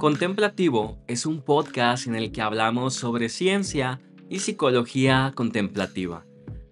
Contemplativo es un podcast en el que hablamos sobre ciencia y psicología contemplativa.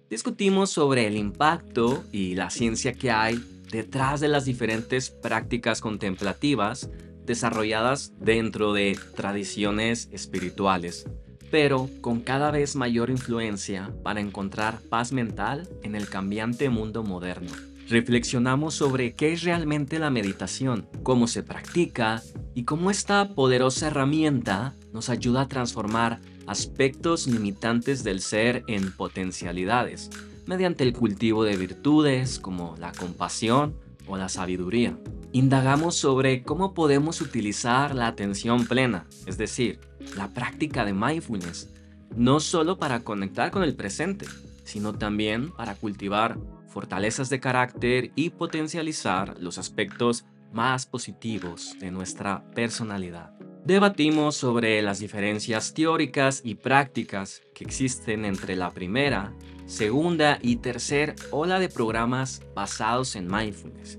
Discutimos sobre el impacto y la ciencia que hay detrás de las diferentes prácticas contemplativas desarrolladas dentro de tradiciones espirituales, pero con cada vez mayor influencia para encontrar paz mental en el cambiante mundo moderno. Reflexionamos sobre qué es realmente la meditación, cómo se practica y cómo esta poderosa herramienta nos ayuda a transformar aspectos limitantes del ser en potencialidades, mediante el cultivo de virtudes como la compasión o la sabiduría. Indagamos sobre cómo podemos utilizar la atención plena, es decir, la práctica de mindfulness, no solo para conectar con el presente, sino también para cultivar fortalezas de carácter y potencializar los aspectos más positivos de nuestra personalidad. Debatimos sobre las diferencias teóricas y prácticas que existen entre la primera, segunda y tercera ola de programas basados en mindfulness.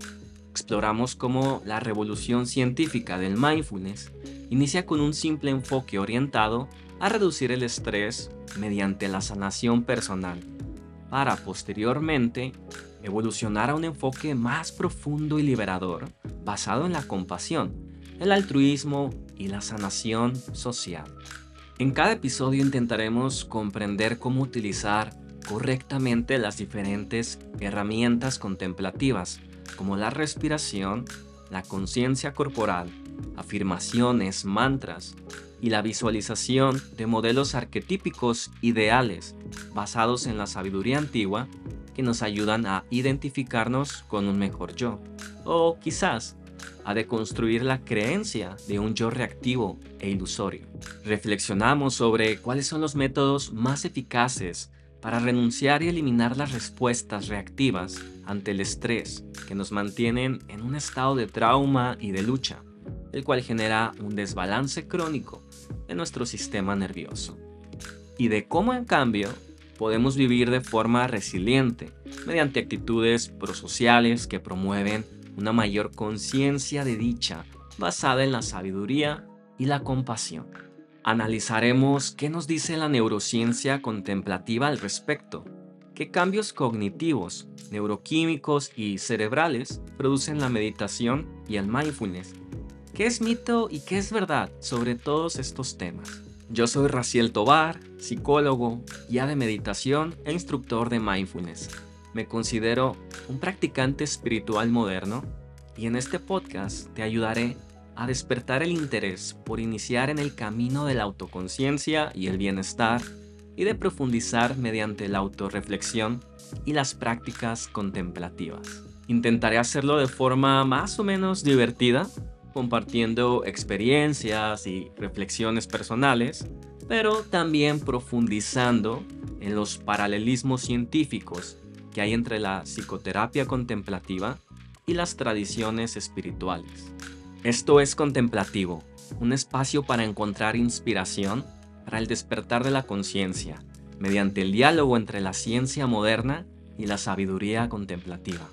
Exploramos cómo la revolución científica del mindfulness inicia con un simple enfoque orientado a reducir el estrés mediante la sanación personal, para posteriormente evolucionar a un enfoque más profundo y liberador basado en la compasión, el altruismo y la sanación social. En cada episodio intentaremos comprender cómo utilizar correctamente las diferentes herramientas contemplativas, como la respiración, la conciencia corporal, afirmaciones, mantras y la visualización de modelos arquetípicos ideales basados en la sabiduría antigua que nos ayudan a identificarnos con un mejor yo. O quizás a deconstruir la creencia de un yo reactivo e ilusorio. Reflexionamos sobre cuáles son los métodos más eficaces para renunciar y eliminar las respuestas reactivas ante el estrés que nos mantienen en un estado de trauma y de lucha, el cual genera un desbalance crónico de nuestro sistema nervioso. Y de cómo en cambio podemos vivir de forma resiliente mediante actitudes prosociales que promueven una mayor conciencia de dicha basada en la sabiduría y la compasión. Analizaremos qué nos dice la neurociencia contemplativa al respecto, qué cambios cognitivos, neuroquímicos y cerebrales producen la meditación y el mindfulness, qué es mito y qué es verdad sobre todos estos temas. Yo soy Raciel Tobar, psicólogo, guía de meditación e instructor de mindfulness. Me considero un practicante espiritual moderno y en este podcast te ayudaré a despertar el interés por iniciar en el camino de la autoconciencia y el bienestar y de profundizar mediante la autorreflexión y las prácticas contemplativas. Intentaré hacerlo de forma más o menos divertida, compartiendo experiencias y reflexiones personales, pero también profundizando en los paralelismos científicos que hay entre la psicoterapia contemplativa y las tradiciones espirituales. Esto es contemplativo, un espacio para encontrar inspiración para el despertar de la conciencia, mediante el diálogo entre la ciencia moderna y la sabiduría contemplativa.